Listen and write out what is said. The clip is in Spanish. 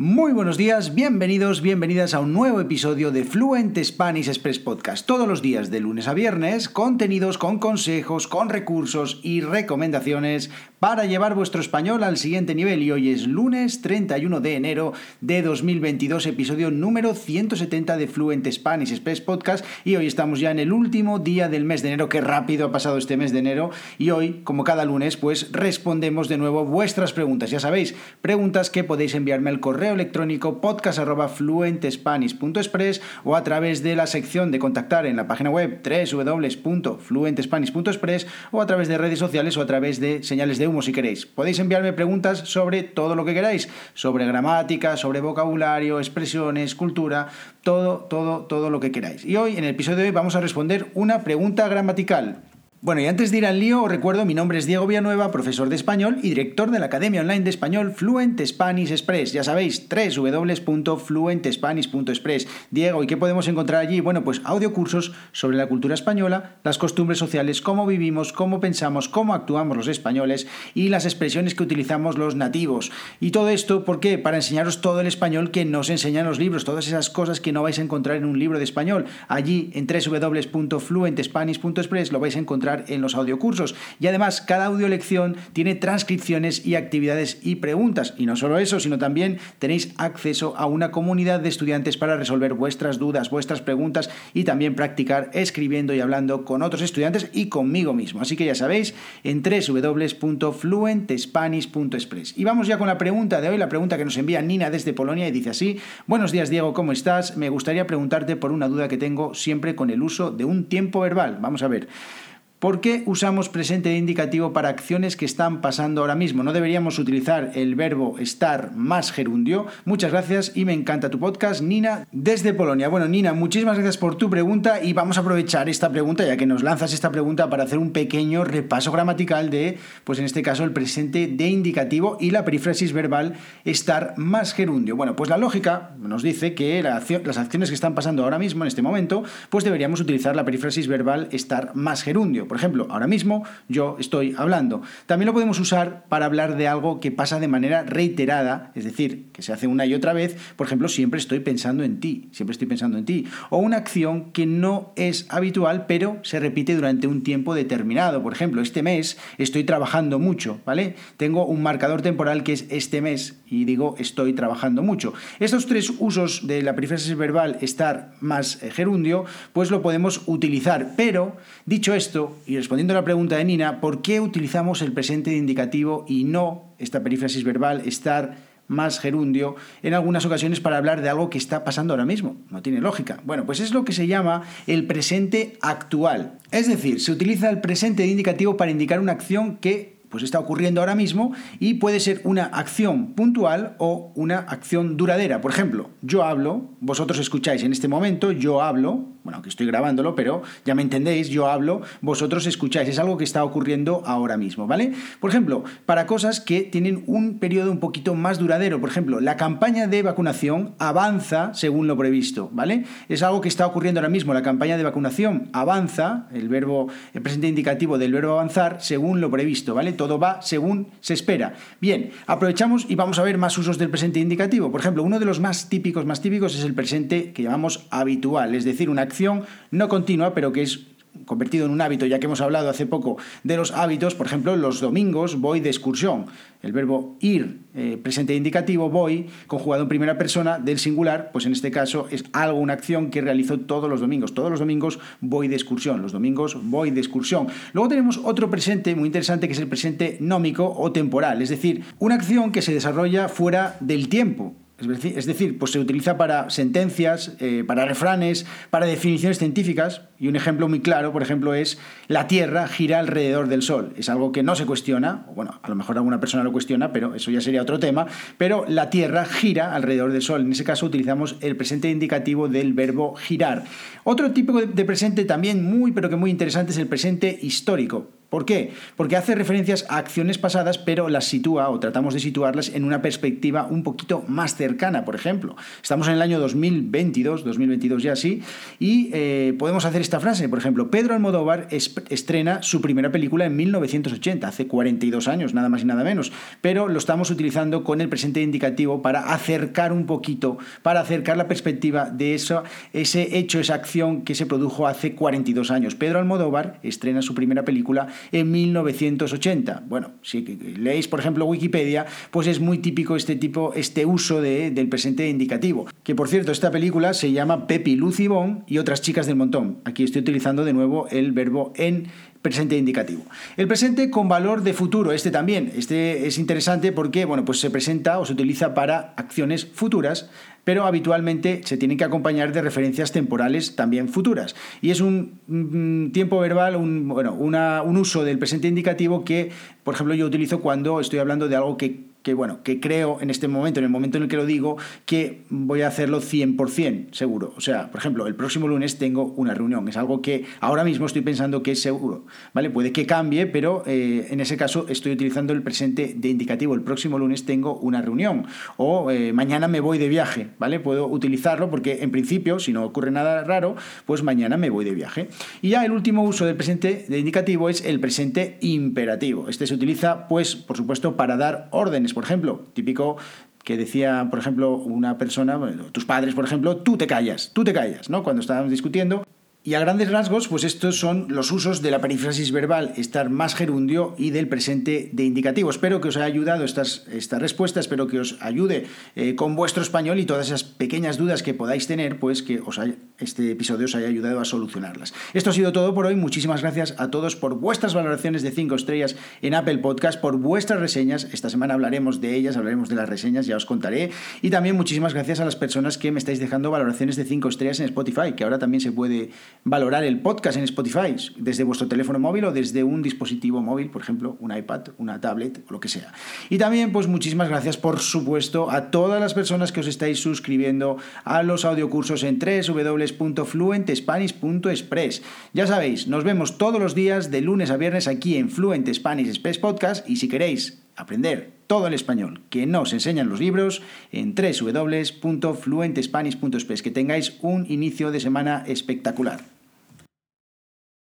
Muy buenos días, bienvenidos, bienvenidas a un nuevo episodio de Fluent Spanish Express Podcast. Todos los días de lunes a viernes, contenidos con consejos, con recursos y recomendaciones para llevar vuestro español al siguiente nivel. Y hoy es lunes 31 de enero de 2022, episodio número 170 de Fluent Spanish Express Podcast. Y hoy estamos ya en el último día del mes de enero. Qué rápido ha pasado este mes de enero. Y hoy, como cada lunes, pues respondemos de nuevo vuestras preguntas. Ya sabéis, preguntas que podéis enviarme al correo electrónico podcast.fluentespanish.express o a través de la sección de contactar en la página web www.fluentespanish.express o a través de redes sociales o a través de señales de humo si queréis. Podéis enviarme preguntas sobre todo lo que queráis, sobre gramática, sobre vocabulario, expresiones, cultura, todo, todo, todo lo que queráis. Y hoy, en el episodio de hoy, vamos a responder una pregunta gramatical. Bueno, y antes de ir al lío, os recuerdo, mi nombre es Diego Villanueva, profesor de español y director de la Academia Online de Español Fluent Spanish Express. Ya sabéis, www.fluentespanish.express. Diego, ¿y qué podemos encontrar allí? Bueno, pues audiocursos sobre la cultura española, las costumbres sociales, cómo vivimos, cómo pensamos, cómo actuamos los españoles y las expresiones que utilizamos los nativos. Y todo esto, ¿por qué? Para enseñaros todo el español que nos enseñan los libros, todas esas cosas que no vais a encontrar en un libro de español. Allí, en www.fluentespanish.express, lo vais a encontrar en los audiocursos. Y además, cada audiolección tiene transcripciones y actividades y preguntas. Y no solo eso, sino también tenéis acceso a una comunidad de estudiantes para resolver vuestras dudas, vuestras preguntas y también practicar escribiendo y hablando con otros estudiantes y conmigo mismo. Así que ya sabéis, en www.fluentespanish.express. Y vamos ya con la pregunta de hoy, la pregunta que nos envía Nina desde Polonia y dice así, buenos días Diego, ¿cómo estás? Me gustaría preguntarte por una duda que tengo siempre con el uso de un tiempo verbal. Vamos a ver. ¿Por qué usamos presente indicativo para acciones que están pasando ahora mismo? No deberíamos utilizar el verbo estar más gerundio. Muchas gracias y me encanta tu podcast, Nina, desde Polonia. Bueno, Nina, muchísimas gracias por tu pregunta y vamos a aprovechar esta pregunta, ya que nos lanzas esta pregunta, para hacer un pequeño repaso gramatical de, pues en este caso, el presente de indicativo y la perífrasis verbal estar más gerundio. Bueno, pues la lógica nos dice que las acciones que están pasando ahora mismo, en este momento, pues deberíamos utilizar la perífrasis verbal estar más gerundio. Por ejemplo, ahora mismo yo estoy hablando. También lo podemos usar para hablar de algo que pasa de manera reiterada, es decir, que se hace una y otra vez. Por ejemplo, siempre estoy pensando en ti, siempre estoy pensando en ti. O una acción que no es habitual, pero se repite durante un tiempo determinado. Por ejemplo, este mes estoy trabajando mucho, ¿vale? Tengo un marcador temporal que es este mes y digo estoy trabajando mucho. Estos tres usos de la perífrasis verbal estar más eh, gerundio, pues lo podemos utilizar. Pero, dicho esto, y respondiendo a la pregunta de Nina, ¿por qué utilizamos el presente de indicativo y no esta perífrasis verbal, estar más gerundio, en algunas ocasiones para hablar de algo que está pasando ahora mismo? No tiene lógica. Bueno, pues es lo que se llama el presente actual. Es decir, se utiliza el presente de indicativo para indicar una acción que pues está ocurriendo ahora mismo y puede ser una acción puntual o una acción duradera. Por ejemplo, yo hablo, vosotros escucháis en este momento, yo hablo, bueno, aunque estoy grabándolo, pero ya me entendéis, yo hablo, vosotros escucháis, es algo que está ocurriendo ahora mismo, ¿vale? Por ejemplo, para cosas que tienen un periodo un poquito más duradero, por ejemplo, la campaña de vacunación avanza según lo previsto, ¿vale? Es algo que está ocurriendo ahora mismo, la campaña de vacunación avanza, el verbo, el presente indicativo del verbo avanzar, según lo previsto, ¿vale? todo va según se espera. Bien, aprovechamos y vamos a ver más usos del presente indicativo. Por ejemplo, uno de los más típicos, más típicos es el presente que llamamos habitual, es decir, una acción no continua, pero que es convertido en un hábito, ya que hemos hablado hace poco de los hábitos, por ejemplo, los domingos voy de excursión. El verbo ir, eh, presente indicativo, voy, conjugado en primera persona del singular, pues en este caso es algo, una acción que realizo todos los domingos. Todos los domingos voy de excursión, los domingos voy de excursión. Luego tenemos otro presente muy interesante que es el presente nómico o temporal, es decir, una acción que se desarrolla fuera del tiempo. Es decir, pues se utiliza para sentencias, eh, para refranes, para definiciones científicas. Y un ejemplo muy claro, por ejemplo, es la Tierra gira alrededor del Sol. Es algo que no se cuestiona, bueno, a lo mejor alguna persona lo cuestiona, pero eso ya sería otro tema. Pero la Tierra gira alrededor del Sol. En ese caso utilizamos el presente indicativo del verbo girar. Otro tipo de presente también muy, pero que muy interesante es el presente histórico. ¿Por qué? Porque hace referencias a acciones pasadas, pero las sitúa o tratamos de situarlas en una perspectiva un poquito más cercana, por ejemplo. Estamos en el año 2022, 2022 ya sí, y eh, podemos hacer esta frase, por ejemplo, Pedro Almodóvar estrena su primera película en 1980, hace 42 años, nada más y nada menos, pero lo estamos utilizando con el presente indicativo para acercar un poquito, para acercar la perspectiva de eso, ese hecho, esa acción que se produjo hace 42 años. Pedro Almodóvar estrena su primera película en 1980. Bueno, si leéis, por ejemplo, Wikipedia, pues es muy típico este tipo, este uso del presente indicativo. Que por cierto, esta película se llama Pepi, Lucy Bon y otras chicas del montón. Aquí estoy utilizando de nuevo el verbo en presente indicativo. El presente con valor de futuro, este también. Este es interesante porque, bueno, pues se presenta o se utiliza para acciones futuras pero habitualmente se tienen que acompañar de referencias temporales también futuras. Y es un, tiempo verbal, un, bueno, un uso del presente indicativo que, por ejemplo, yo utilizo cuando estoy hablando de algo que que bueno, que creo en este momento, en el momento en el que lo digo, que voy a hacerlo 100% seguro. O sea, por ejemplo, el próximo lunes tengo una reunión. Es algo que ahora mismo estoy pensando que es seguro. ¿Vale? Puede que cambie, pero eh, en ese caso estoy utilizando el presente de indicativo. El próximo lunes tengo una reunión. O eh, mañana me voy de viaje. ¿Vale? Puedo utilizarlo porque en principio, si no ocurre nada raro, pues mañana me voy de viaje. Y ya el último uso del presente de indicativo es el presente imperativo. Este se utiliza, pues, por supuesto, para dar órdenes por ejemplo, típico que decía, por ejemplo, una persona, tus padres, por ejemplo, tú te callas, tú te callas, ¿no? Cuando estábamos discutiendo, y a grandes rasgos, pues estos son los usos de la perífrasis verbal, estar más gerundio y del presente de indicativo. Espero que os haya ayudado estas, esta respuesta, espero que os ayude eh, con vuestro español y todas esas pequeñas dudas que podáis tener, pues que os este episodio os haya ayudado a solucionarlas. Esto ha sido todo por hoy. Muchísimas gracias a todos por vuestras valoraciones de 5 estrellas en Apple Podcast, por vuestras reseñas. Esta semana hablaremos de ellas, hablaremos de las reseñas, ya os contaré. Y también muchísimas gracias a las personas que me estáis dejando valoraciones de 5 estrellas en Spotify, que ahora también se puede valorar el podcast en Spotify desde vuestro teléfono móvil o desde un dispositivo móvil, por ejemplo, un iPad, una tablet o lo que sea. Y también, pues muchísimas gracias, por supuesto, a todas las personas que os estáis suscribiendo a los audiocursos en www.fluentespanish.express. Ya sabéis, nos vemos todos los días de lunes a viernes aquí en Fluent Spanish Express Podcast y si queréis aprender todo el español que nos enseñan los libros en www.fluentespanish.es. Que tengáis un inicio de semana espectacular.